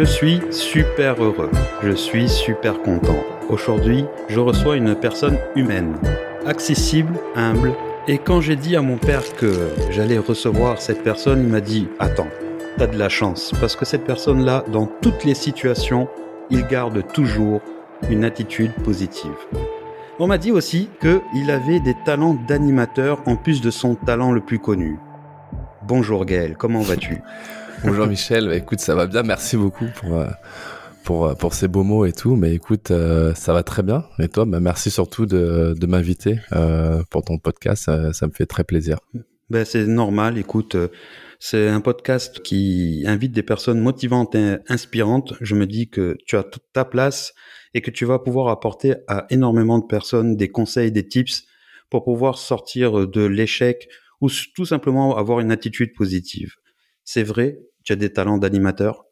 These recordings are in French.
Je suis super heureux, je suis super content. Aujourd'hui, je reçois une personne humaine, accessible, humble, et quand j'ai dit à mon père que j'allais recevoir cette personne, il m'a dit Attends, t'as de la chance, parce que cette personne-là, dans toutes les situations, il garde toujours une attitude positive. On m'a dit aussi qu'il avait des talents d'animateur en plus de son talent le plus connu. Bonjour Gaël, comment vas-tu? Bonjour Michel, bah, écoute, ça va bien, merci beaucoup pour, euh, pour, euh, pour ces beaux mots et tout, mais écoute, euh, ça va très bien. Et toi, bah, merci surtout de, de m'inviter pour ton podcast, ça, me fait très plaisir. Ben, c'est normal, écoute, c'est un podcast qui invite des personnes motivantes et inspirantes. Je me dis que tu as toute ta place et que tu vas pouvoir apporter à énormément de personnes des conseils, des tips pour pouvoir sortir de l'échec ou tout simplement avoir une attitude positive. C'est vrai, tu as des talents d'animateur?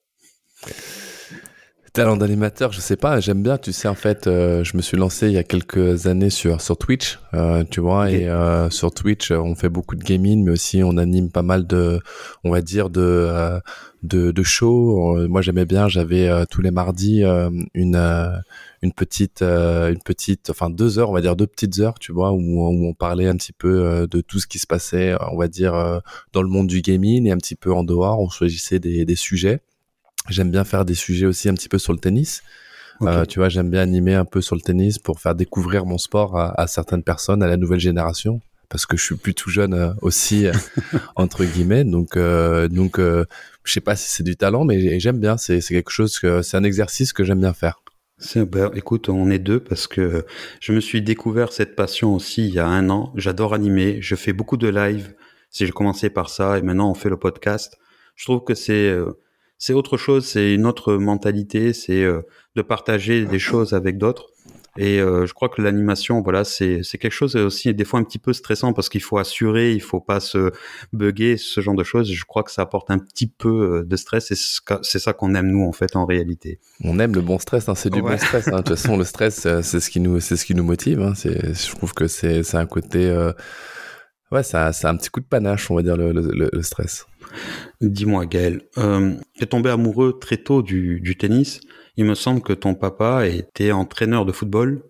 Talent d'animateur, je sais pas, j'aime bien, tu sais, en fait, euh, je me suis lancé il y a quelques années sur, sur Twitch, euh, tu vois, et euh, sur Twitch, on fait beaucoup de gaming, mais aussi on anime pas mal de, on va dire, de, de, de shows. Moi, j'aimais bien, j'avais tous les mardis une, une petite, une petite, enfin deux heures, on va dire deux petites heures, tu vois, où, où on parlait un petit peu de tout ce qui se passait, on va dire, dans le monde du gaming et un petit peu en dehors, on choisissait des, des sujets. J'aime bien faire des sujets aussi un petit peu sur le tennis. Euh, tu vois, j'aime bien animer un peu sur le tennis pour faire découvrir mon sport à, certaines personnes, à la nouvelle génération, parce que je suis plus tout jeune euh, aussi euh, entre guillemets. Donc, donc, je sais pas si c'est du talent, mais j'aime bien. C'est quelque chose que c'est un exercice que j'aime bien faire. Ben, écoute, on est deux parce que je me suis découvert cette passion aussi il y a un an. J'adore animer. Je fais beaucoup de live. Si j'ai commencé par ça et maintenant on fait le podcast, je trouve que c'est c'est autre chose, c'est une autre mentalité, c'est euh, de partager des choses avec d'autres. Et euh, je crois que l'animation, voilà, c'est c'est quelque chose aussi des fois un petit peu stressant parce qu'il faut assurer, il faut pas se bugger, ce genre de choses. Je crois que ça apporte un petit peu euh, de stress et c'est ça qu'on aime nous en fait en réalité. On aime le bon stress, hein, c'est du bon stress. Hein. De toute façon, le stress, c'est ce qui nous c'est ce qui nous motive. Hein. Je trouve que c'est c'est un côté ouais, ça c'est un petit coup de panache, on va dire le, le, le stress. Dis-moi, Gaël, euh, tu es tombé amoureux très tôt du, tennis. Il me semble que ton papa était entraîneur de football.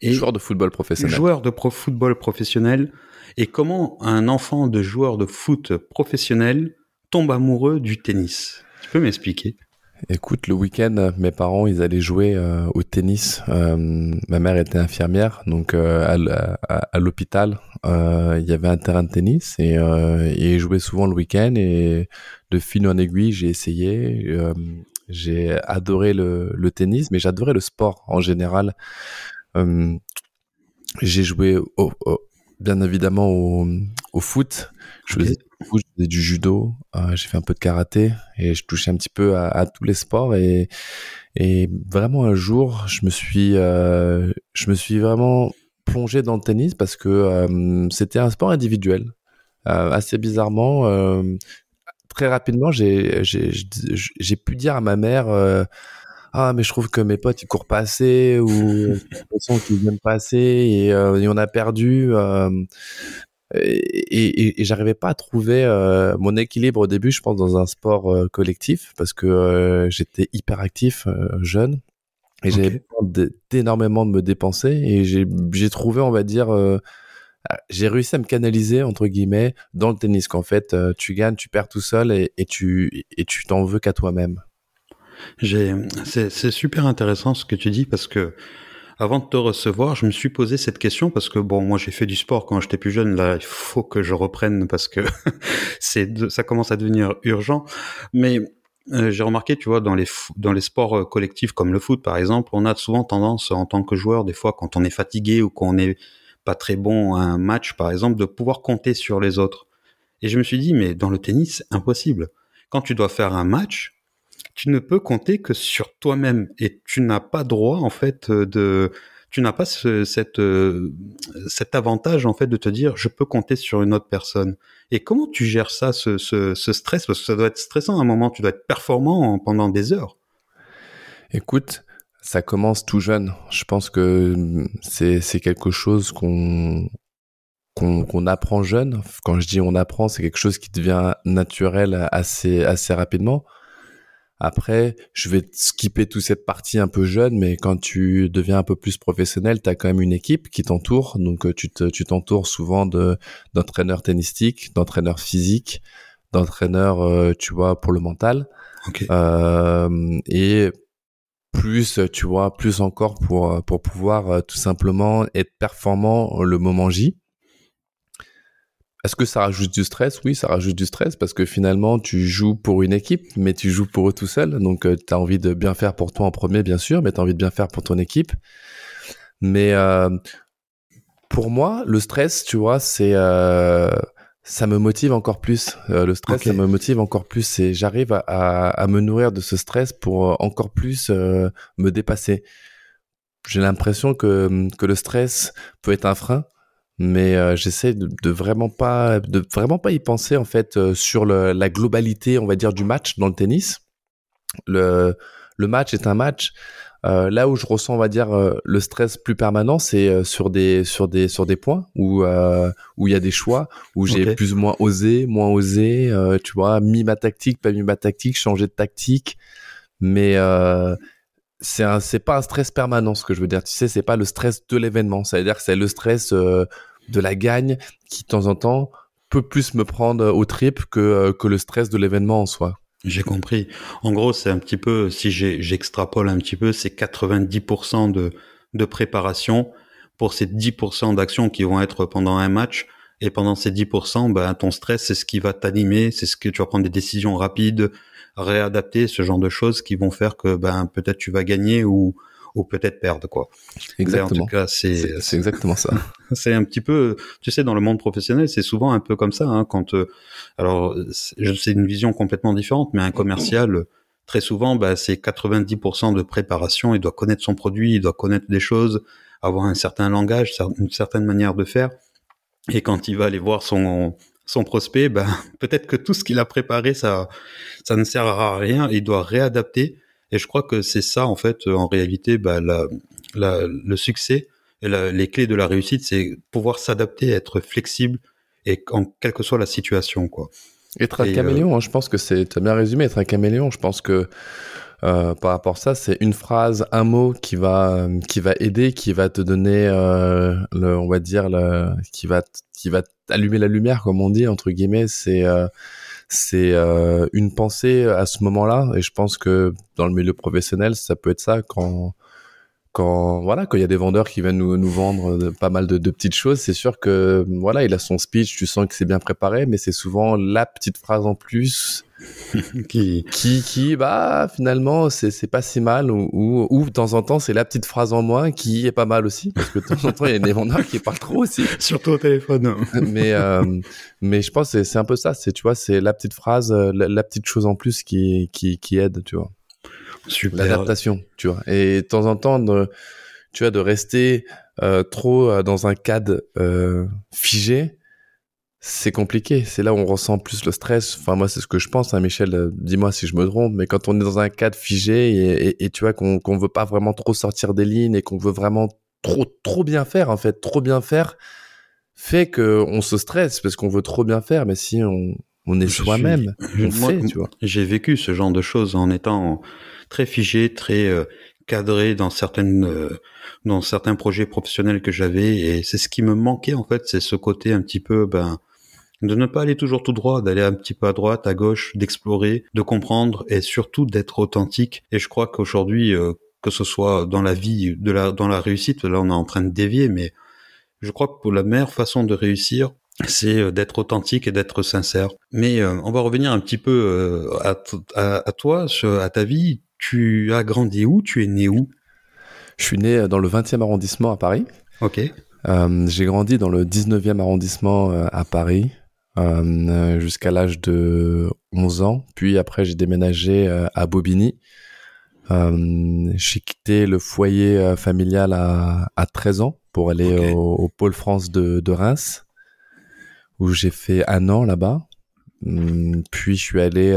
Et joueur de football professionnel. Joueur de football professionnel. Et comment un enfant de joueur de foot professionnel tombe amoureux du tennis? Tu peux m'expliquer? Écoute, le week-end, mes parents, ils allaient jouer euh, au tennis. Euh, ma mère était infirmière, donc euh, à, l'hôpital, il y avait un terrain de tennis et, ils jouaient souvent le week-end. Et de fil en aiguille, j'ai essayé. j'ai adoré le, tennis, mais j'adorais le sport en général. j'ai joué bien évidemment au, au foot. Je faisais, du judo, euh, j'ai fait un peu de karaté et je touchais un petit peu à, tous les sports et, et vraiment un jour, je me suis, euh, je me suis vraiment plongé dans le tennis parce que euh, c'était un sport individuel. assez bizarrement, très rapidement, j'ai, pu dire à ma mère ah mais je trouve que mes potes ils courent pas assez ou façon qu'ils viennent pas assez et, euh, et, on a perdu euh, et, et, j'arrivais pas à trouver euh, mon équilibre au début je pense dans un sport euh, collectif parce que euh, j'étais hyper actif jeune. Et j'avais besoin d'énormément de me dépenser et j'ai trouvé on va dire j'ai réussi à me canaliser entre guillemets dans le tennis qu'en fait tu gagnes tu perds tout seul et, et tu et tu t'en veux qu'à toi-même. C'est super intéressant ce que tu dis parce que avant de te recevoir, je me suis posé cette question parce que bon, moi j'ai fait du sport quand j'étais plus jeune. Là, il faut que je reprenne parce que c'est ça commence à devenir urgent. Mais euh, j'ai remarqué, tu vois, dans les dans les sports euh, collectifs comme le foot par exemple, on a souvent tendance en tant que joueur, des fois quand on est fatigué ou qu'on n'est pas très bon à un match par exemple, de pouvoir compter sur les autres. Et je me suis dit, mais dans le tennis, impossible. Quand tu dois faire un match, tu ne peux compter que sur toi-même et tu n'as pas droit en fait de tu n'as pas ce, cette, euh, cet avantage en fait de te dire je peux compter sur une autre personne. Et comment tu gères ça, ce, ce, stress? Parce que ça doit être stressant à un moment, tu dois être performant pendant des heures. Écoute, ça commence tout jeune. Je pense que c'est quelque chose qu'on qu'on apprend jeune. Quand je dis on apprend, c'est quelque chose qui devient naturel assez assez rapidement. Après, je vais skipper toute cette partie un peu jeune, mais quand tu deviens un peu plus professionnel, tu as quand même une équipe qui t'entoure. Donc, euh, tu t'entoures souvent de d'entraîneurs tennistiques, d'entraîneurs physiques, d'entraîneurs, euh, tu vois, pour le mental. Euh, et plus, tu vois, plus encore pour pour pouvoir tout simplement être performant le moment J. Est-ce que ça rajoute du stress? Oui, ça rajoute du stress parce que finalement, tu joues pour une équipe, mais tu joues pour eux tout seul. Donc, euh, tu as envie de bien faire pour toi en premier, bien sûr, mais tu as envie de bien faire pour ton équipe. Mais euh, pour moi, le stress, tu vois, c'est... Euh, ça me motive encore plus. le stress, ça me motive encore plus. Et j'arrive à, à, me nourrir de ce stress pour encore plus me dépasser. J'ai l'impression que, que le stress peut être un frein mais euh, j'essaie de, de, vraiment pas de vraiment pas y penser en fait euh, sur le, la globalité on va dire du match dans le tennis. Le le match est un match. Euh, là où je ressens on va dire le stress plus permanent c'est sur des sur des sur des points où où il y a des choix où j'ai plus ou moins osé moins osé tu vois mis ma tactique pas mis ma tactique changé de tactique. Mais c'est c'est pas un stress permanent ce que je veux dire. Tu sais c'est pas le stress de l'événement. C'est à dire que c'est le stress de la gagne qui de temps en temps peut plus me prendre au trip que, euh, que le stress de l'événement en soi. J'ai compris. En gros, c'est un petit peu, si j'extrapole un petit peu, c'est 90% de, de préparation pour ces 10% d'actions qui vont être pendant un match. Et pendant ces 10%, ben, ton stress, c'est ce qui va t'animer, c'est ce que tu vas prendre des décisions rapides, réadapter, ce genre de choses qui vont faire que ben, peut-être tu vas gagner ou, ou peut-être perdre quoi. Exactement. en tout cas, c'est exactement ça. c'est un petit peu, tu sais, dans le monde professionnel, c'est souvent un peu comme ça. Hein, quand, euh, alors, c'est une vision complètement différente, mais un commercial, très souvent, bah, c'est 90% de préparation. Il doit connaître son produit, il doit connaître des choses, avoir un certain langage, une certaine manière de faire. Et quand il va aller voir son son prospect, ben, peut-être que tout ce qu'il a préparé, ça, ça ne servira à rien. Il doit réadapter et je crois que c'est ça, en fait, en réalité, bah, la, la, le succès et les clés de la réussite, c'est pouvoir s'adapter, être flexible et en quelle que soit la situation, quoi. Être un euh, caméléon, hein, je pense que c'est, as bien résumé, être un caméléon. Je pense que euh, par rapport à ça, c'est une phrase, un mot qui va qui va aider, qui va te donner, euh, le, on va dire, le, qui va qui va allumer la lumière, comme on dit entre guillemets. C'est c'est euh, une pensée à ce moment-là et je pense que dans le milieu professionnel ça peut être ça quand quand voilà quand il y a des vendeurs qui viennent nous, nous vendre pas mal de, de petites choses c'est sûr que voilà il a son speech tu sens que c'est bien préparé mais c'est souvent la petite phrase en plus qui qui qui bah finalement c'est c'est pas si mal ou, ou, ou de temps en temps c'est la petite phrase en moins qui est pas mal aussi parce que de temps en temps il y a des vendeurs qui parlent trop aussi surtout au téléphone mais euh, mais je pense que c'est un peu ça c'est tu vois c'est la petite phrase euh, la, petite chose en plus qui qui qui aide tu vois. L'adaptation tu vois et de temps en temps de, tu vois de rester euh, trop euh, dans un cadre euh, figé c'est compliqué. C'est là où on ressent plus le stress. Enfin, moi, c'est ce que je pense. Hein, Michel, dis-moi si je me trompe. Mais quand on est dans un cadre figé et, et, tu vois qu'on qu'on veut pas vraiment trop sortir des lignes et qu'on veut vraiment trop trop bien faire, en fait, trop bien faire, fait que on se stresse parce qu'on veut trop bien faire. Mais si on, on est soi-même, on fait, tu vois. J'ai vécu ce genre de choses en étant très figé, très euh, cadré dans certaines euh, dans certains projets professionnels que j'avais et c'est ce qui me manquait en fait c'est ce côté un petit peu ben de ne pas aller toujours tout droit, d'aller un petit peu à droite, à gauche, d'explorer, de comprendre et surtout d'être authentique. Et je crois qu'aujourd'hui, euh, que ce soit dans la vie, de la, dans la réussite, là on est en train de dévier, mais je crois que pour la meilleure façon de réussir, c'est euh, d'être authentique et d'être sincère. Mais euh, on va revenir un petit peu à, à, toi, à ta vie. Tu as grandi où? Tu es né où? Je suis né dans le 20e arrondissement à Paris. Ok. Euh, j'ai grandi dans le 19e arrondissement à Paris. Euh, jusqu'à l'âge de 11 ans. Puis après, j'ai déménagé euh, à Bobigny. Euh, j'ai quitté le foyer familial à, à 13 ans pour aller au, pôle France de, de Reims, où j'ai fait un an là-bas. Puis je suis allé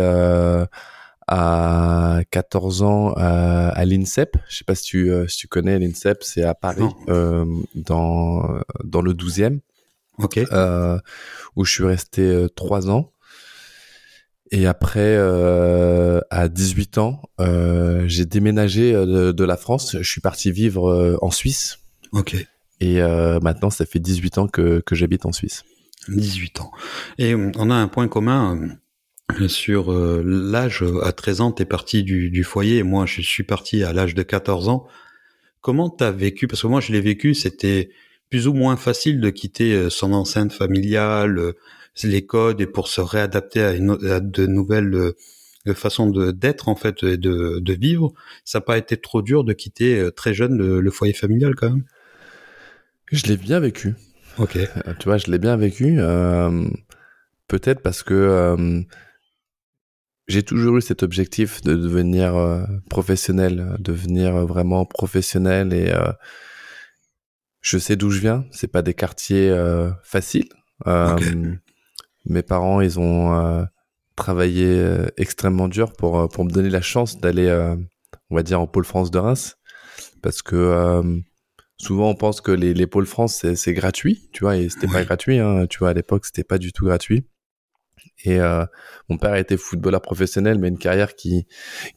à 14 ans à l'INSEP. Je sais pas si tu, si tu connais l'INSEP, c'est à Paris, dans, dans le 12e. Ok. où je suis resté trois ans. Et après, euh, à 18 ans, euh, j'ai déménagé euh, de, la France. Je suis parti vivre en Suisse. Ok. Et maintenant, ça fait 18 ans que, que j'habite en Suisse. 18 ans. Et on a un point commun sur l'âge. À 13 ans, tu es parti du, du, foyer. Moi, je suis parti à l'âge de 14 ans. Comment tu as vécu? Parce que moi, je l'ai vécu, c'était plus ou moins facile de quitter son enceinte familiale, les codes et pour se réadapter à, une, de nouvelles euh, façons d'être en fait et de, de vivre, ça n'a pas été trop dur de quitter euh, très jeune le, foyer familial quand même? Je l'ai bien vécu. Ok. Euh, tu vois, je l'ai bien vécu. Peut-être parce que j'ai toujours eu cet objectif de devenir professionnel, devenir vraiment professionnel et je sais d'où je viens. C'est pas des quartiers faciles. Mes parents, ils ont euh, travaillé euh, extrêmement dur pour euh, pour me donner la chance d'aller, on va dire, en pôle France de Reims, parce que souvent on pense que les, les pôles France c'est gratuit, tu vois, et c'était pas gratuit, hein, tu vois, à l'époque c'était pas du tout gratuit. Et mon père a été footballeur professionnel, mais une carrière qui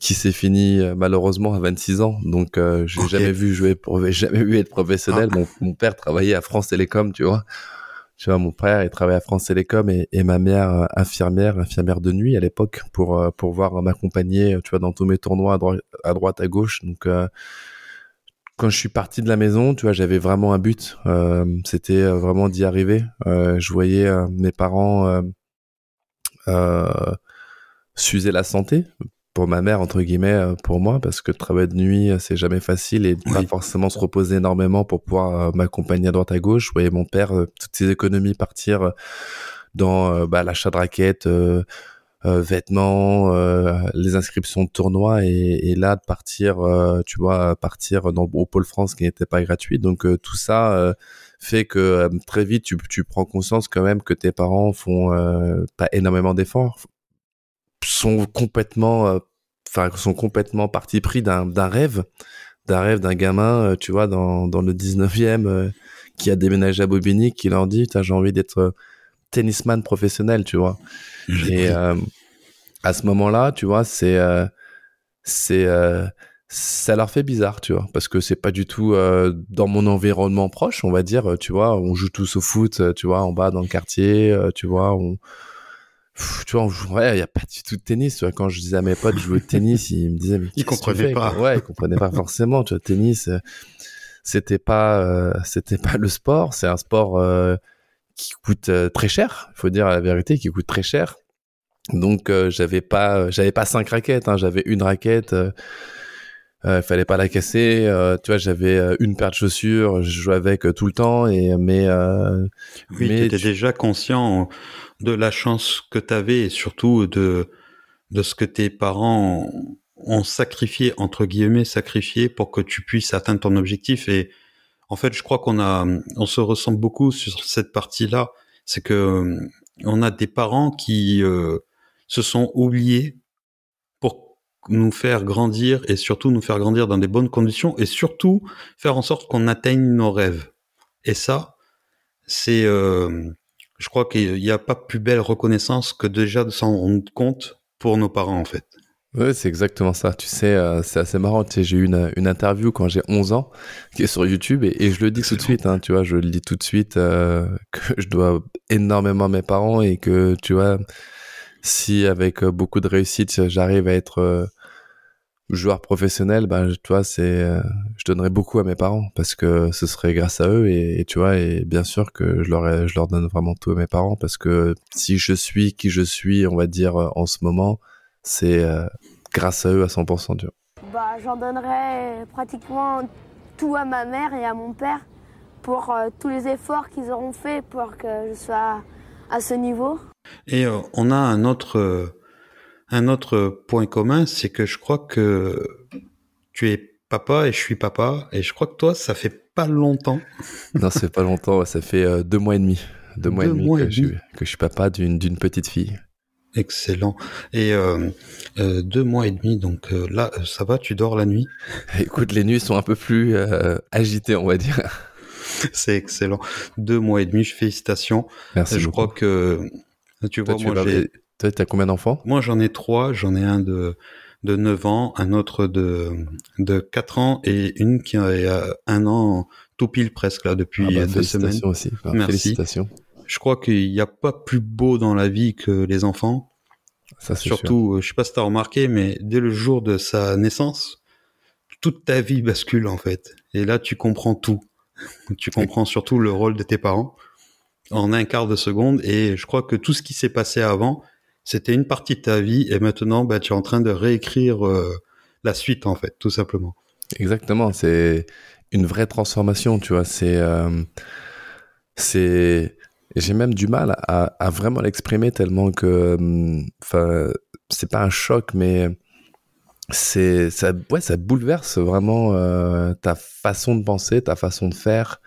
qui s'est finie malheureusement à 26 ans. Donc euh, j'ai jamais vu jouer, jamais vu être professionnel. Ah. Mon, mon, père travaillait à France Télécom, tu vois. Tu vois, mon frère, il travaillait à France Télécom et, et ma mère euh, infirmière, infirmière de nuit à l'époque pour euh, pour voir m'accompagner, tu vois, dans tous mes tournois à, droite à droite, à gauche. Donc euh, quand je suis parti de la maison, tu vois, j'avais vraiment un but. Euh, C'était vraiment d'y arriver. je voyais mes parents s'user la santé pour ma mère entre guillemets euh, pour moi parce que le travail de nuit euh, c'est jamais facile et pas forcément se reposer énormément pour pouvoir euh, m'accompagner à droite à gauche. Je voyais mon père toutes ses économies partir dans bah, l'achat de raquettes, vêtements, les inscriptions de tournois et, là de partir, tu vois, partir dans, au pôle France qui n'était pas gratuit. Donc tout ça fait que très vite tu, tu prends conscience quand même que tes parents font pas énormément d'efforts sont complètement, euh, enfin, sont complètement partis pris d'un rêve, d'un rêve d'un gamin, euh, tu vois, dans, dans le 19e, euh, qui a déménagé à Bobigny, qui leur dit, j'ai envie d'être tennisman professionnel, tu vois. Et à ce moment-là, tu vois, c'est, c'est, ça leur fait bizarre, tu vois, parce que c'est pas du tout dans mon environnement proche, on va dire, tu vois, on joue tous au foot, tu vois, en bas dans le quartier, tu vois, on, tu vois, ouais, il y a pas du tout de tennis. Tu vois, quand je disais à mes potes, je jouais au tennis, ils me disaient, mais ils comprenaient pas. Ouais, ils comprenaient pas forcément. Tu vois, tennis, euh, c'était pas, euh, c'était pas le sport. C'est un sport euh, qui coûte très cher. Il faut dire la vérité, qui coûte très cher. Donc, j'avais pas, j'avais pas cinq raquettes. Hein, j'avais une raquette. Il fallait pas la casser. tu vois, j'avais une paire de chaussures. Je jouais avec tout le temps. Et mais, oui, mais étais déjà conscient de la chance que tu avais et surtout de, de ce que tes parents ont sacrifié, entre guillemets, sacrifié pour que tu puisses atteindre ton objectif. Et en fait, je crois qu'on a, on se ressemble beaucoup sur cette partie-là. C'est que euh, on a des parents qui euh, se sont oubliés nous faire grandir et surtout nous faire grandir dans des bonnes conditions et surtout faire en sorte qu'on atteigne nos rêves. Et ça, c'est euh, je crois qu'il n'y a pas plus belle reconnaissance que déjà de s'en rendre compte pour nos parents, en fait. Oui, c'est exactement ça. Tu sais, euh, c'est assez marrant. J'ai eu une, interview quand j'ai 11 ans qui est sur YouTube et, je le dis tout de suite. Hein, tu vois, je le dis tout de suite euh, que je dois énormément à mes parents et que tu vois, si avec beaucoup de réussite j'arrive à être joueur professionnel, ben tu vois, c'est, euh, je donnerais beaucoup à mes parents parce que ce serait grâce à eux et, tu vois, et bien sûr que je leur, je leur donne vraiment tout à mes parents parce que si je suis qui je suis, on va dire euh, en ce moment, c'est euh, grâce à eux à 100%, tu vois. Bah, j'en donnerais pratiquement tout à ma mère et à mon père pour tous les efforts qu'ils auront fait pour que je sois à ce niveau. Et on a un autre un autre point commun, c'est que je crois que tu es papa et je suis papa, et je crois que toi, ça fait pas longtemps. non, ça fait pas longtemps, ça fait euh, deux mois et demi. Deux mois et demi, que, Je, que, Je, suis papa d'une petite fille. Excellent. Et euh, euh, deux mois et demi, donc là, ça va, tu dors la nuit? Écoute, les nuits sont un peu plus agitées, on va dire. c'est excellent. Deux mois et demi, félicitations. Merci. Je crois que tu vois, moi j'ai. Toi, as combien d'enfants? Moi, j'en ai trois. J'en ai un de de 9 ans, un autre de de 4 ans et une qui a un an tout pile presque là depuis ah bah, deux semaines. Aussi. Merci. Félicitations. Je crois qu'il n'y a pas plus beau dans la vie que les enfants. Ça, Surtout, sûr. Euh, je sais pas si tu as remarqué, mais dès le jour de sa naissance, toute ta vie bascule en fait. Et là, tu comprends tout. tu comprends surtout le rôle de tes parents en un quart de seconde. Et je crois que tout ce qui s'est passé avant, c'était une partie de ta vie. Et maintenant, bah, tu es en train de réécrire euh, la suite en fait, tout simplement. Exactement. C'est une vraie transformation, tu vois. C'est, euh, c'est, j'ai même du mal à, vraiment l'exprimer tellement que, hum, enfin, c'est pas un choc, mais c'est, ça, ouais, ça bouleverse vraiment euh, ta façon de penser, ta façon de faire.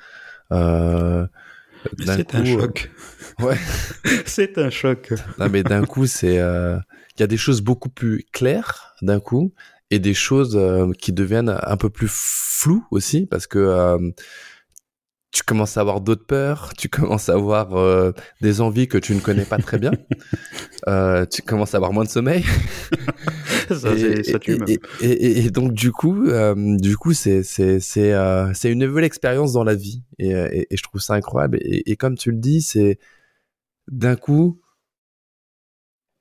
C'est un choc. Ouais. c'est un choc. Non, mais d'un coup, c'est, il euh, y a des choses beaucoup plus claires d'un coup et des choses euh, qui deviennent un peu plus floues aussi parce que euh, tu commences à avoir d'autres peurs, tu commences à avoir euh, des envies que tu ne connais pas très bien, euh, tu commences à avoir moins de sommeil. ça, et, ça tue et, et, et, donc du coup, euh, du coup, c'est c'est c'est euh, c'est une nouvelle expérience dans la vie et, et, je trouve ça incroyable. Et, comme tu le dis, c'est d'un coup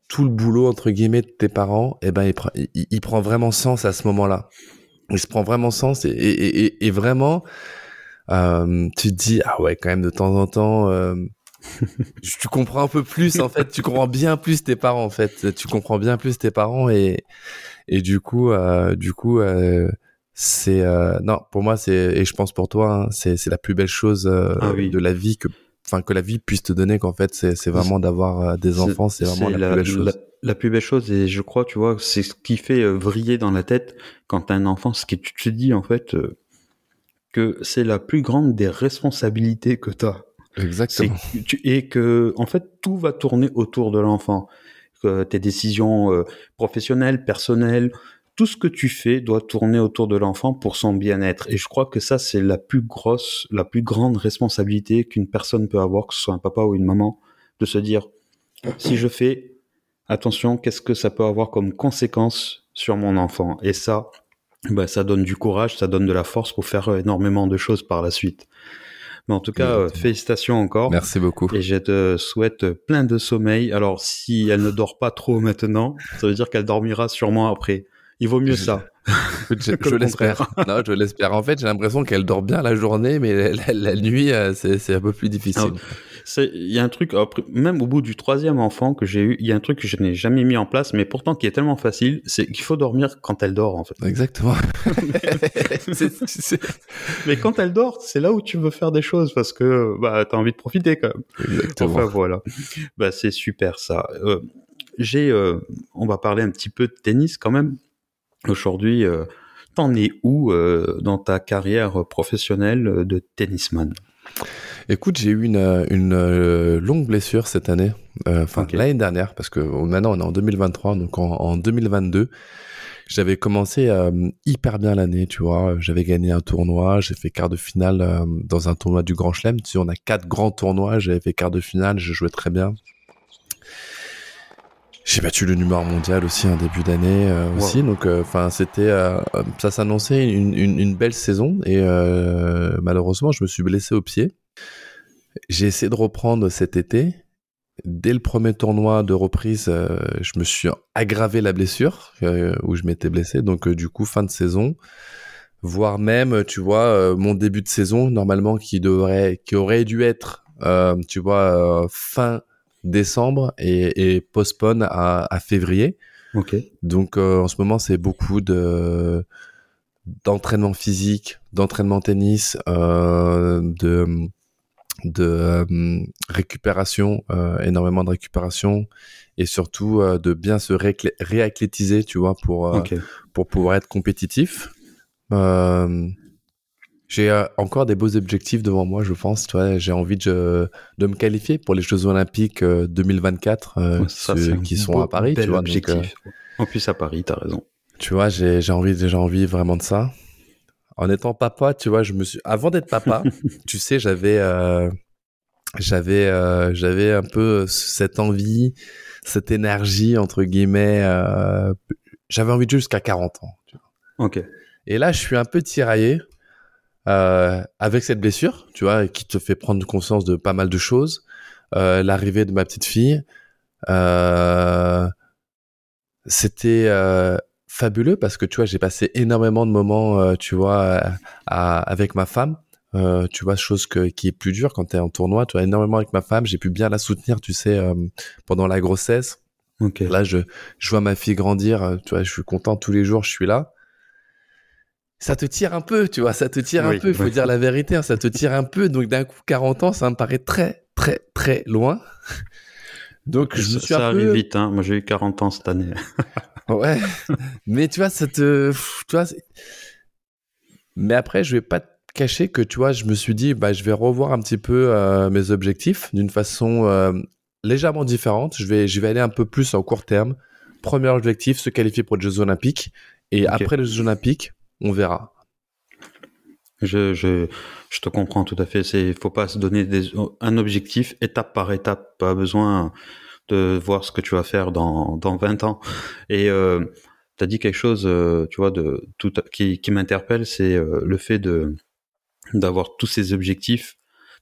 tout le boulot entre guillemets de tes parents, et eh ben il, prend, il, il prend vraiment sens à ce moment-là. Il se prend vraiment sens et, et, et vraiment euh, tu te dis ah ouais quand même de temps en temps euh, tu comprends un peu plus en fait. Tu comprends bien plus tes parents en fait. Tu comprends bien plus tes parents et et du coup euh, du coup euh, c'est euh, non pour moi c'est et je pense pour toi hein, c'est c'est la plus belle chose euh, ah oui. de la vie que enfin que la vie puisse te donner qu'en fait c'est c'est vraiment d'avoir des enfants c'est vraiment la, la, plus belle chose la, la, plus belle chose et je crois tu vois c'est ce qui fait vriller dans la tête quand t'as un enfant ce que tu te dis en fait que c'est la plus grande des responsabilités que tu as. Exactement. Tu, et que, en fait, tout va tourner autour de l'enfant. Que tes décisions euh, professionnelles, personnelles, tout ce que tu fais doit tourner autour de l'enfant pour son bien-être. Et je crois que ça, c'est la plus grosse, la plus grande responsabilité qu'une personne peut avoir, que ce soit un papa ou une maman, de se dire, si je fais, attention, qu'est-ce que ça peut avoir comme conséquence sur mon enfant? Et ça, bah, ça donne du courage, ça donne de la force pour faire énormément de choses par la suite. Mais en tout cas, euh, félicitations encore. Merci beaucoup. Et je te souhaite plein de sommeil. Alors, si elle ne dort pas trop maintenant, ça veut dire qu'elle dormira sûrement après. Il vaut mieux ça. je, je l'espère. non, je l'espère. En fait, j'ai l'impression qu'elle dort bien la journée, mais la, la, la nuit, euh, c'est un peu plus difficile. Ah, il y a un truc, même au bout du troisième enfant que j'ai eu, il y a un truc que je n'ai jamais mis en place, mais pourtant qui est tellement facile, c'est qu'il faut dormir quand elle dort, en fait. Exactement. Mais quand elle dort, c'est là où tu veux faire des choses parce que bah t'as envie de profiter quand même. Exactement. Enfin voilà. Bah c'est super ça. Euh, j'ai, euh, on va parler un petit peu de tennis quand même. Aujourd'hui, euh, t'en es où euh, dans ta carrière professionnelle de tennisman? Écoute, j'ai eu une, une euh, longue blessure cette année, euh, enfin okay. l'année dernière, parce que maintenant on est en 2023, donc en, en 2022, j'avais commencé euh, hyper bien l'année, tu vois. J'avais gagné un tournoi, j'ai fait quart de finale euh, dans un tournoi du Grand Chelem. Tu sais, on a quatre grands tournois, j'avais fait quart de finale, je jouais très bien. J'ai battu le numéro mondial aussi en début d'année euh, wow. aussi, donc enfin c'était ça s'annonçait une, une, une, belle saison et malheureusement je me suis blessé au pied. J'ai essayé de reprendre cet été. Dès le premier tournoi de reprise, euh, je me suis aggravé la blessure euh, où je m'étais blessé. Donc euh, du coup, fin de saison, voire même, tu vois, mon début de saison normalement qui devrait, qui aurait dû être, tu vois, fin décembre et, et postpone à, à, février. Ok. Donc en ce moment, c'est beaucoup de d'entraînement physique, d'entraînement tennis, de de euh, récupération, euh, énormément de récupération et surtout euh, de bien se ré réathlétiser, tu vois, pour okay. pour pouvoir être compétitif. J'ai encore des beaux objectifs devant moi, je pense. J'ai envie de, de me qualifier pour les Jeux Olympiques 2024 ouais, ça, qui, qui sont beau, à Paris. Bel tu vois, objectif. Donc, en plus à Paris, t'as raison. Tu vois, j'ai envie, j'ai envie vraiment de ça. en étant papa, tu vois, je me suis avant d'être papa, tu sais, j'avais euh, j'avais euh, j'avais un peu cette envie, cette énergie entre guillemets. Euh, j'avais envie de jusqu'à 40 ans. Tu vois. Ok. Et là, je suis un peu tiraillé euh, avec cette blessure, tu vois, qui te fait prendre conscience de pas mal de choses. Euh, L'arrivée de ma petite fille, euh, c'était euh, fabuleux parce que tu vois, j'ai passé énormément de moments, euh, tu vois, à, avec ma femme. Euh, tu vois, chose que, qui est plus dure quand tu es en tournoi. Tu vois, énormément avec ma femme. J'ai pu bien la soutenir, tu sais, euh, pendant la grossesse. Okay. Là, je, je vois ma fille grandir. Tu vois, je suis content tous les jours, je suis là. Ça te tire un peu, tu vois, ça te tire oui, un peu, il faut dire la vérité, hein, ça te tire un peu. Donc d'un coup, 40 ans, ça me paraît très, très, très loin. Donc je me suis ça un arrive peu... vite, hein. Moi, j'ai eu 40 ans cette année. Ouais. Mais tu vois, ça te. Tu vois, Mais après, je vais pas te cacher que, tu vois, je me suis dit, bah, je vais revoir un petit peu euh, mes objectifs d'une façon euh, légèrement différente. Je vais, je vais aller un peu plus en court terme. Premier objectif, se qualifier pour les Jeux Olympiques. Et après les Jeux Olympiques, on verra. Je, je, je te comprends tout à fait. C'est, faut pas se donner des, un objectif étape par étape. Pas besoin de voir ce que tu vas faire dans, dans 20 ans. Et euh, tu as dit quelque chose, euh, tu vois, de tout qui, qui m'interpelle, c'est euh, le fait de d'avoir tous ces objectifs.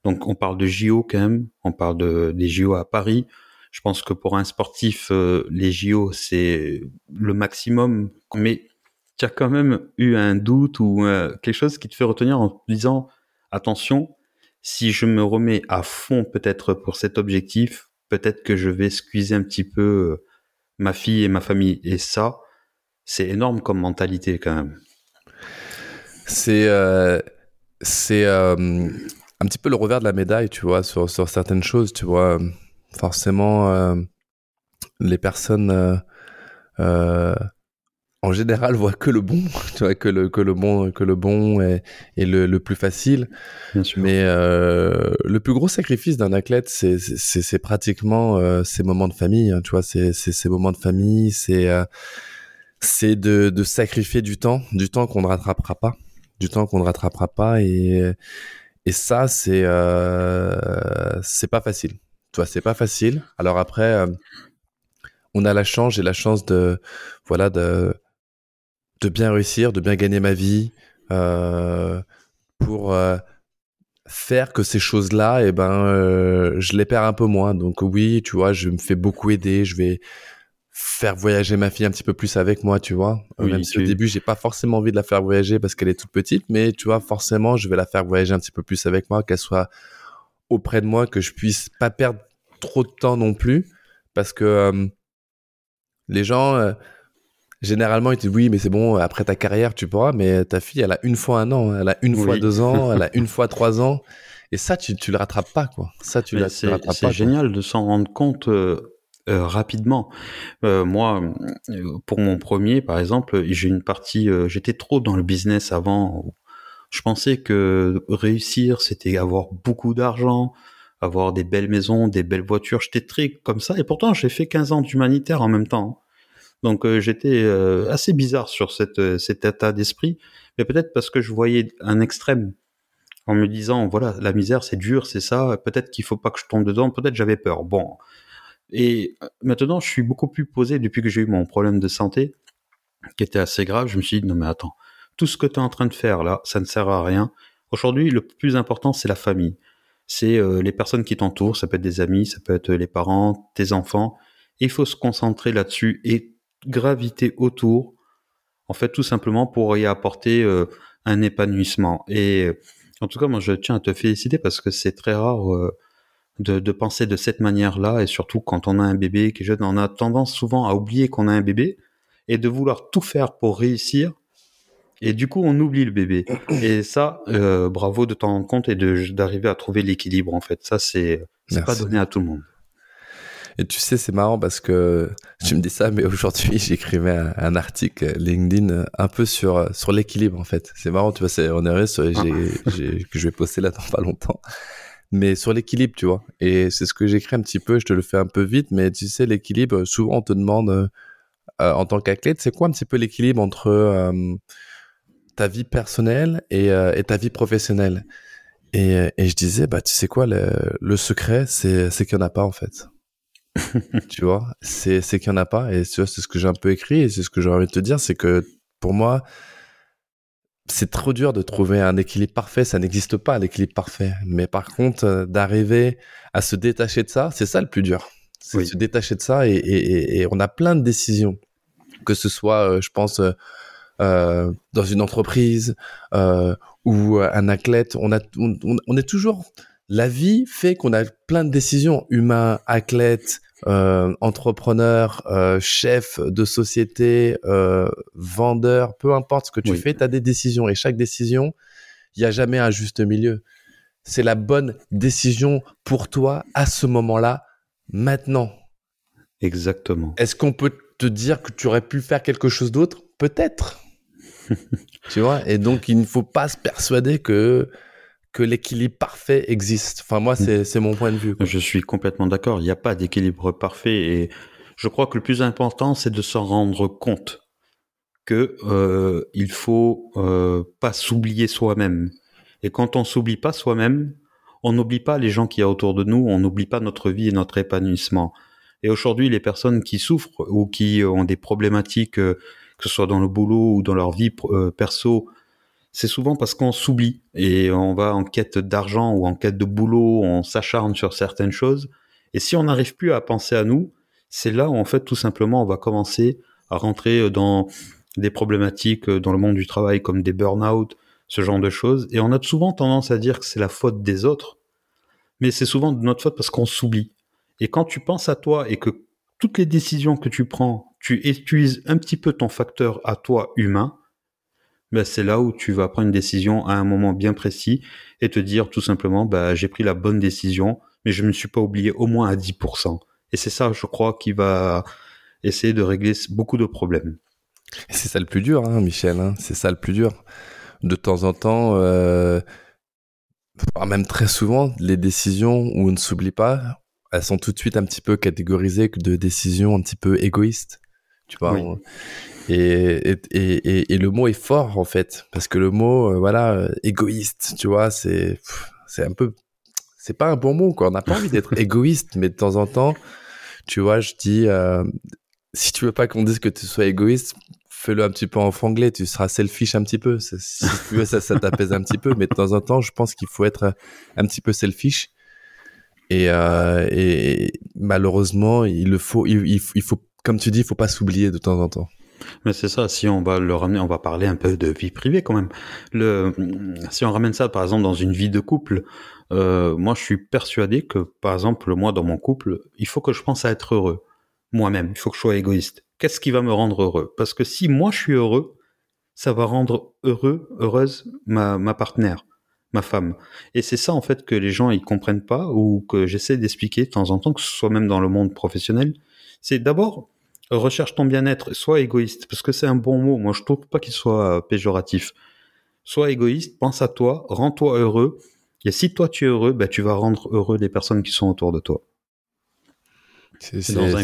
Donc on parle de JO quand même, on parle de des JO à Paris. Je pense que pour un sportif, euh, les JO c'est le maximum. Mais tu as quand même eu un doute ou euh, quelque chose qui te fait retenir en te disant attention, si je me remets à fond peut-être pour cet objectif, peut-être que je vais squeezer un petit peu euh, ma fille et ma famille. Et ça, c'est énorme comme mentalité quand même. C'est euh, c'est euh, un petit peu le revers de la médaille, tu vois, sur, sur certaines choses, tu vois. Forcément, euh, les personnes, euh, en général, voient que le bon, tu vois, que le, que le bon, que le bon est, est le, le plus facile. Bien sûr. Mais euh, le plus gros sacrifice d'un athlète, c'est c'est c'est pratiquement euh, ces moments de famille, hein, tu vois, c'est c'est ces moments de famille, c'est euh, c'est de, de sacrifier du temps, du temps qu'on ne rattrapera pas, du temps qu'on ne rattrapera pas, et et ça c'est euh, c'est pas facile, tu vois, c'est pas facile. Alors après, euh, on a la chance, j'ai la chance de voilà de de bien réussir, de bien gagner ma vie, euh, pour euh, faire que ces choses-là, eh ben, euh, je les perds un peu moins. Donc oui, tu vois, je me fais beaucoup aider. Je vais faire voyager ma fille un petit peu plus avec moi, tu vois. Oui, Même si au début, j'ai pas forcément envie de la faire voyager parce qu'elle est toute petite, mais tu vois, forcément, je vais la faire voyager un petit peu plus avec moi, qu'elle soit auprès de moi, que je puisse pas perdre trop de temps non plus, parce que les gens. Généralement, ils te disent oui, mais c'est bon, après ta carrière, tu pourras, mais ta fille, elle a une fois un an, elle a une fois deux ans, elle a une fois trois ans. Et ça, tu, tu le rattrapes pas, quoi. Ça, tu, la, tu le c'est rattrapes c'est pas. quoi. génial de s'en rendre compte euh, euh, rapidement. Euh, moi, euh, pour mon premier, par exemple, j'ai une partie, j'étais trop dans le business avant. Je pensais que réussir, c'était avoir beaucoup d'argent, avoir des belles maisons, des belles voitures. J'étais très comme ça. Et pourtant, j'ai fait 15 ans d'humanitaire en même temps. Donc, euh, j'étais euh, assez bizarre sur cette, euh, cet état d'esprit. Mais peut-être parce que je voyais un extrême en me disant voilà la misère c'est dur c'est ça peut-être qu'il faut pas que je tombe dedans peut-être j'avais peur. Bon. Et maintenant je suis beaucoup plus posé depuis que j'ai eu mon problème de santé qui était assez grave. Je me suis dit non mais attends tout ce que tu es en train de faire là ça ne sert à rien. Aujourd'hui le plus important c'est la famille. C'est les personnes qui t'entourent ça peut être des amis ça peut être les parents tes enfants. Il faut se concentrer là-dessus et graviter autour en fait tout simplement pour y apporter euh, un épanouissement et euh, en tout cas, moi, je tiens à te féliciter parce que c'est très rare euh, de, de penser de cette manière-là, et surtout quand on a un bébé qui est jeune, on a tendance souvent à oublier qu'on a un bébé et de vouloir tout faire pour réussir. Et du coup, on oublie le bébé. Et ça, euh, bravo de t'en rendre compte et d'arriver à trouver l'équilibre. En fait, ça, c'est pas donné à tout le monde. Et tu sais, c'est marrant parce que tu me dis ça, mais aujourd'hui, j'écrivais un, un article LinkedIn un peu sur, sur l'équilibre, en fait. C'est marrant, tu vois, c'est, j'ai, j'ai, que je vais poster là dans pas longtemps. Mais sur l'équilibre, tu vois. Et c'est ce que j'écris un petit peu, je te le fais un peu vite, mais tu sais, l'équilibre, souvent on te demande, euh, en tant qu'athlète, c'est quoi un petit peu l'équilibre entre euh, ta vie personnelle et, et ta vie professionnelle? Et, et, je disais, bah, tu sais quoi, le, le secret, c'est, c'est qu'il n'y en a pas, en fait. tu vois, c'est, qu'il n'y en a pas. Et tu vois, c'est ce que j'ai un peu écrit et c'est ce que j'ai envie de te dire, c'est que pour moi, c'est trop dur de trouver un équilibre parfait. Ça n'existe pas, l'équilibre parfait. Mais par contre, euh, d'arriver à se détacher de ça, c'est ça le plus dur. C'est se détacher de ça et, et, et, on a plein de décisions. Que ce soit, euh, je pense, euh, dans une entreprise ou un athlète, on, a, on, on est toujours... La vie fait qu'on a plein de décisions. Humain, athlète, euh, entrepreneur, euh, chef de société, euh, vendeur, peu importe ce que tu fais, tu as des décisions et chaque décision, il n'y a jamais un juste milieu. C'est la bonne décision pour toi à ce moment-là, maintenant. Exactement. Est-ce qu'on peut te dire que tu aurais pu faire quelque chose d'autre? Peut-être. tu vois? Et donc, il ne faut pas se persuader que que l'équilibre parfait existe. Enfin, moi, c'est mon point de vue. Je suis complètement d'accord. Il n'y a pas d'équilibre parfait et je crois que le plus important, c'est de s'en rendre compte que euh, il faut euh, pas s'oublier soi-même. Et quand on s'oublie pas soi-même, on n'oublie pas les gens qui y a autour de nous, on n'oublie pas notre vie et notre épanouissement. Et aujourd'hui, les personnes qui souffrent ou qui ont des problématiques, euh, que ce soit dans le boulot ou dans leur vie euh, perso, c'est souvent parce qu'on s'oublie et on va en quête d'argent ou en quête de boulot, on s'acharne sur certaines choses. Et si on n'arrive plus à penser à nous, c'est là où en fait tout simplement on va commencer à rentrer dans des problématiques dans le monde du travail comme des burn-out, ce genre de choses. Et on a souvent tendance à dire que c'est la faute des autres, mais c'est souvent de notre faute parce qu'on s'oublie. Et quand tu penses à toi et que toutes les décisions que tu prends, tu utilises un petit peu ton facteur à toi humain, ben c'est là où tu vas prendre une décision à un moment bien précis et te dire tout simplement, bah, j'ai pris la bonne décision, mais je ne me suis pas oublié au moins à 10%. Et c'est ça, je crois, qui va essayer de régler beaucoup de problèmes. C'est ça le plus dur, hein, Michel. Hein. C'est ça le plus dur. De temps en temps, euh, même très souvent, les décisions où on ne s'oublie pas, elles sont tout de suite un petit peu catégorisées de décisions un petit peu égoïstes. Tu vois, et, et, et, et, le mot est fort en fait, parce que le mot, euh, voilà, euh, égoïste, tu vois, c'est c'est un peu, c'est pas un bon mot quoi. On n'a pas envie d'être égoïste, mais de temps en temps, tu vois, je dis, euh, si tu veux pas qu'on dise que tu sois égoïste, fais-le un petit peu en franglais, tu seras selfish un petit peu. Si tu veux, ça, ça t'apaise un petit peu, mais de temps en temps, je pense qu'il faut être un petit peu selfish. Et, euh, et malheureusement, il le faut, il, il faut, comme tu dis, il faut pas s'oublier de temps en temps. Mais c'est ça, si on va le ramener, on va parler un peu de vie privée quand même. Le, si on ramène ça par exemple dans une vie de couple, euh, moi je suis persuadé que par exemple moi dans mon couple, il faut que je pense à être heureux moi-même, il faut que je sois égoïste. Qu'est-ce qui va me rendre heureux? Parce que si moi je suis heureux, ça va rendre heureux, heureuse ma, ma partenaire, ma femme. Et c'est ça en fait que les gens ils comprennent pas ou que j'essaie d'expliquer de temps en temps, que ce soit même dans le monde professionnel. C'est d'abord recherche ton bien-être, sois égoïste, parce que c'est un bon mot. Moi, je trouve pas qu'il soit euh, péjoratif. Sois égoïste, pense à toi, rends-toi heureux. Et si toi tu es heureux, ben, tu vas rendre heureux les personnes qui sont autour de toi. C'est dans un,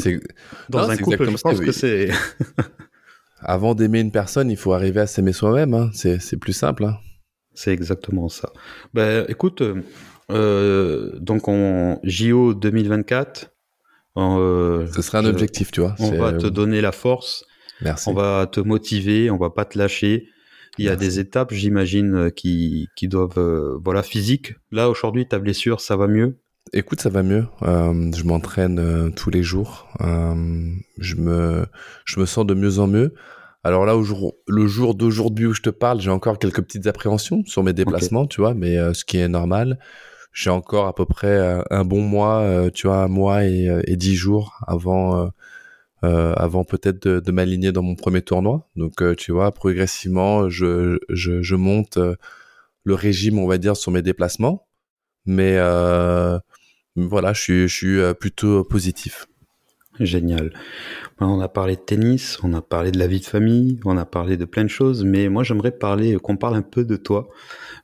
dans un couple, je pense que c'est. Avant d'aimer une personne, il faut arriver à s'aimer soi-même. Hein. C'est plus simple. Hein. C'est exactement ça. Ben, écoute, euh, euh donc en JO 2024, euh, Ce serait un objectif, tu vois. On va te donner la force. Merci. On va te motiver. On va pas te lâcher. Il y a des étapes, j'imagine, euh, qui, qui doivent, euh, voilà, physique. Là, aujourd'hui, ta blessure, ça va mieux? Écoute, ça va mieux. Euh, je m'entraîne euh, tous les jours. Euh, je me, je me sens de mieux en mieux. Alors là, au jour, le jour d'aujourd'hui où je te parle, j'ai encore quelques petites appréhensions sur mes déplacements, tu vois, mais ce qui est normal j'ai encore à peu près un bon mois, euh, tu vois, un mois et, euh, dix jours avant, euh, avant peut-être de, de m'aligner dans mon premier tournoi. Donc, tu vois, progressivement, je, je, je monte le régime, on va dire, sur mes déplacements. Mais voilà, je suis, je suis plutôt positif. Génial. On a parlé de tennis, on a parlé de la vie de famille, on a parlé de plein de choses, mais moi j'aimerais parler, qu'on parle un peu de toi.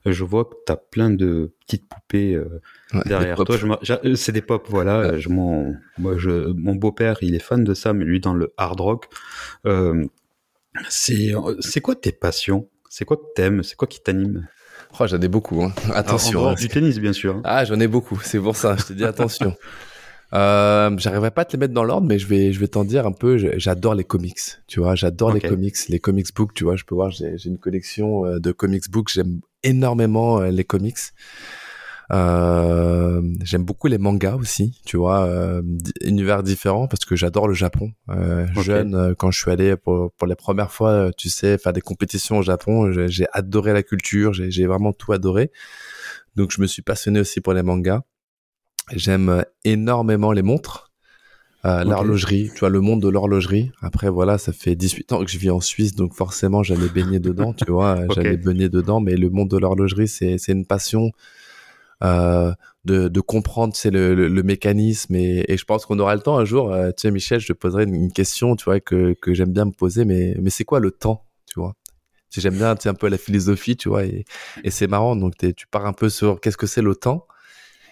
Je vois que tu as plein de petites poupées euh, derrière toi. Euh, c'est des pop, voilà. Je, mon, moi, je, mon beau-père, il est fan de ça, mais lui dans le hard rock. Euh, c'est quoi tes passions? C'est quoi que t'aimes? C'est quoi qui t'anime? Oh, j'en ai beaucoup. Hein. Attention. Hein, du tennis, bien sûr. Hein. Ah, j'en ai beaucoup. C'est pour ça. Je te dis attention. Euh, j'arriverai pas à te les mettre dans l'ordre, mais je vais, je vais t'en dire un peu. J'adore les comics, tu vois. J'adore les comics, les comics books, tu vois. Je peux voir, j'ai une collection euh, de comics books. J'aime énormément euh, les comics. Euh, j'aime beaucoup les mangas aussi, tu vois, euh, univers différents parce que j'adore le Japon. Euh, Jeune, quand je suis allé pour, pour les premières fois, tu sais, faire des compétitions au Japon, j'ai adoré la culture, j'ai vraiment tout adoré. Donc je me suis passionné aussi pour les mangas. J'aime énormément les montres. Euh, l'horlogerie, tu vois, le monde de l'horlogerie. Après, voilà, ça fait 18 ans que je vis en Suisse, donc forcément, j'allais baigner dedans, tu vois, j'allais baigner dedans, mais le monde de l'horlogerie, c'est une passion euh, de, de, comprendre c'est le, le, mécanisme et, et je pense qu'on aura le temps un jour euh, tu sais Michel je te poserai une, question tu vois que, que j'aime bien me poser mais mais c'est quoi le temps tu vois? J'aime bien tu sais, un peu la philosophie tu vois et, et c'est marrant donc tu pars un peu sur qu'est-ce que c'est le temps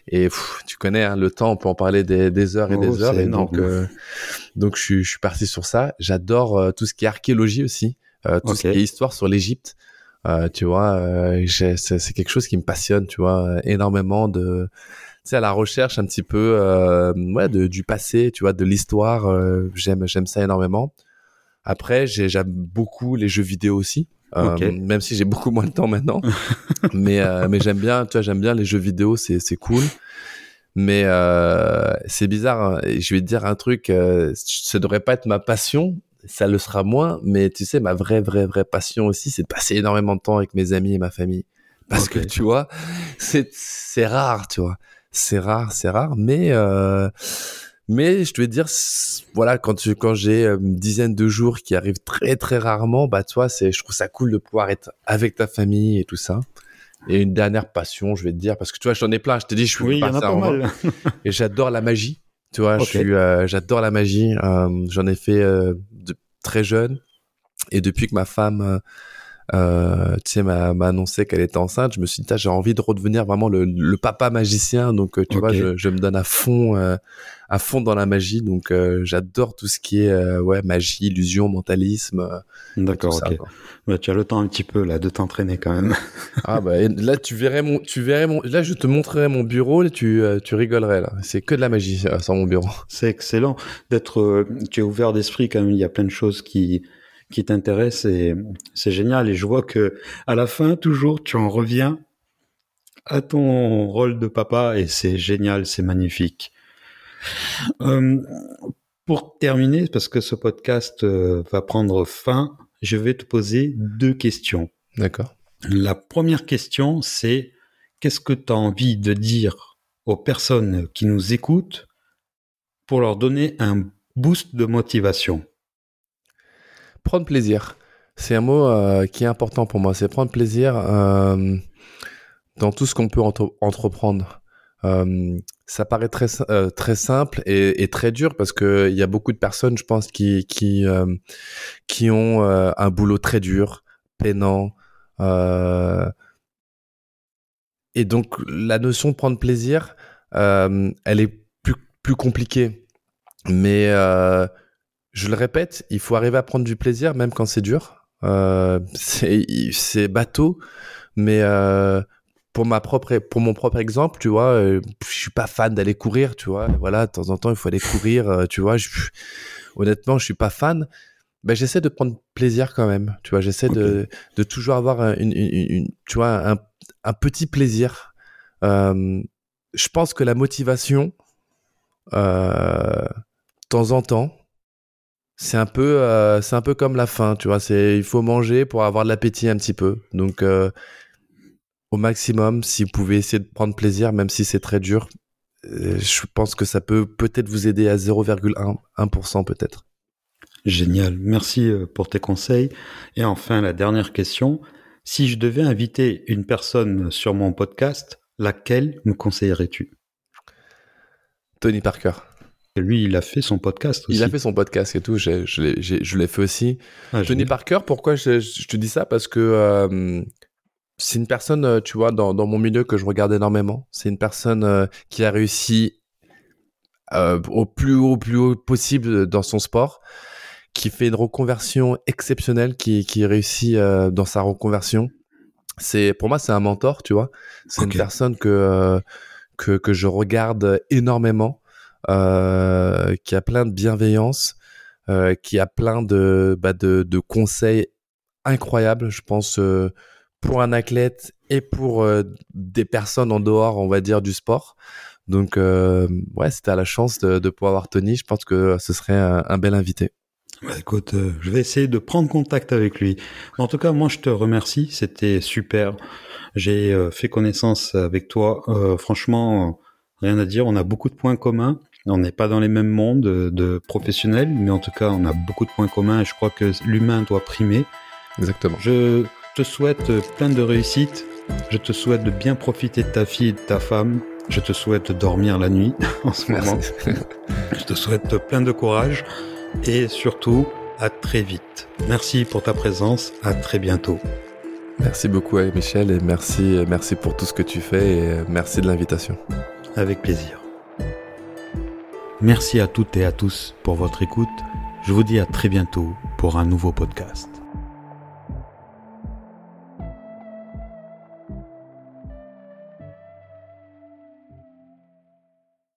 et tu connais hein, le temps on peut en parler des, des heures et des oh, heures et donc euh, donc je suis, je suis parti sur ça j'adore euh, tout ce qui est archéologie aussi tout ce qui est histoire sur l'Égypte euh, tu vois, euh, c'est quelque chose qui me passionne, tu vois, énormément de, tu sais, à la recherche un petit peu, euh, ouais, de, du passé, tu vois, de l'histoire. Euh, j'aime, j'aime ça énormément. Après, j'aime beaucoup les jeux vidéo aussi. Euh, même si j'ai beaucoup moins de temps maintenant, mais mais j'aime bien, tu vois, j'aime bien les jeux vidéo, c'est c'est cool. Mais c'est bizarre. Hein, je vais te dire un truc, ça devrait pas être ma passion, ça le sera moins, mais tu sais, ma vraie, vraie, vraie passion aussi, c'est de passer énormément de temps avec mes amis et ma famille. Parce que tu vois, c'est, c'est rare, tu vois. C'est rare, c'est rare, mais, euh, mais je te vais dire, voilà, quand tu, quand j'ai euh, une dizaine de jours qui arrivent très, très rarement, bah, tu vois, c'est, je trouve ça cool de pouvoir être avec ta famille et tout ça. Et une dernière passion, je vais te dire, parce que tu vois, j'en ai plein. Je te dis, je suis oui, pas, y en a pas mal. et j'adore la magie. Tu vois, je suis, euh, j'adore la magie. Euh, j'en ai fait euh, de très jeune. Et depuis que ma femme, euh, tu sais, m'a, annoncé qu'elle était enceinte, je me suis dit, j'ai envie de redevenir vraiment le, le papa magicien. Donc, tu vois, je, je, me donne à fond, à fond dans la magie. Donc, j'adore tout ce qui est ouais magie, illusion, mentalisme. D'accord, ok. Bah, tu as le temps un petit peu là de t'entraîner quand même. ah bah là tu verrais mon, tu verrais mon, là je te montrerai mon bureau et tu, euh, tu rigolerais là. C'est que de la magie euh, sur mon bureau. C'est excellent d'être, euh, tu es ouvert d'esprit quand même. Il y a plein de choses qui qui t'intéressent et c'est génial. Et je vois que à la fin toujours tu en reviens à ton rôle de papa et c'est génial, c'est magnifique. pour terminer, parce que ce podcast va prendre fin, je vais te poser deux questions. D'accord. La première question, c'est qu'est-ce que tu as envie de dire aux personnes qui nous écoutent pour leur donner un boost de motivation? Prendre plaisir. C'est un mot euh, qui est important pour moi. C'est prendre plaisir euh, dans tout ce qu'on peut entreprendre. Euh, ça paraît très très simple et, très dur parce que il y a beaucoup de personnes, je pense, qui qui qui ont un boulot très dur, peinant. et donc la notion de prendre plaisir, elle est plus plus compliquée. Mais je le répète, il faut arriver à prendre du plaisir même quand c'est dur. c'est c'est bateau, mais pour ma propre pour mon propre exemple tu vois euh, je suis pas fan d'aller courir tu vois. Voilà de temps en temps il faut aller courir euh, tu vois je, honnêtement je suis pas fan. Ben j'essaie de prendre plaisir quand même tu vois. J'essaie de, de toujours avoir une, une, une, tu vois un, un petit plaisir. Euh, je pense que la motivation euh, de temps en temps c'est un peu euh, c'est un peu comme la faim tu vois c'est il faut manger pour avoir de l'appétit un petit peu donc au maximum, si vous pouvez essayer de prendre plaisir, même si c'est très dur, euh, je pense que ça peut peut-être vous aider à 0,1% peut-être. Génial, merci euh, pour tes conseils. Et enfin, la dernière question. Si je devais inviter une personne sur mon podcast, laquelle me conseillerais-tu? Tony Parker. Et lui, il a fait son podcast aussi. Il a fait son podcast et tout, je, je l'ai fait aussi. Ah, Tony Parker, pourquoi je, te dis ça? Parce que euh, c'est une personne, euh, tu vois, dans, dans mon milieu que je regarde énormément. C'est une personne euh, qui a réussi euh, au plus haut, plus haut possible dans son sport, qui fait une reconversion exceptionnelle, qui, qui réussit dans sa reconversion. C'est pour moi c'est un mentor, tu vois. C'est une personne que que que je regarde énormément, euh, qui a plein de bienveillance, euh, qui a plein de bah, de, de conseils incroyables, je pense pour un athlète et pour des personnes en dehors, on va dire du sport. Donc ouais, c'était à la chance de, de pouvoir avoir Tony. Je pense que ce serait un bel invité. Bah, écoute, euh, je vais essayer de prendre contact avec lui. En tout cas, moi, je te remercie. C'était super. J'ai euh, fait connaissance avec toi. Euh, franchement, rien à dire. On a beaucoup de points communs. On n'est pas dans les mêmes mondes de, professionnels, mais en tout cas, on a beaucoup de points communs et je crois que l'humain doit primer. Exactement. Je te souhaite plein de réussite. Je te souhaite de bien profiter de ta fille et de ta femme. Je te souhaite de dormir la nuit en ce moment. je te souhaite plein de courage et surtout à très vite. Merci pour ta présence, à très bientôt. Merci beaucoup Michel et merci, merci pour tout ce que tu fais et merci de l'invitation. Avec plaisir. Merci à toutes et à tous pour votre écoute. Je vous dis à très bientôt pour un nouveau podcast.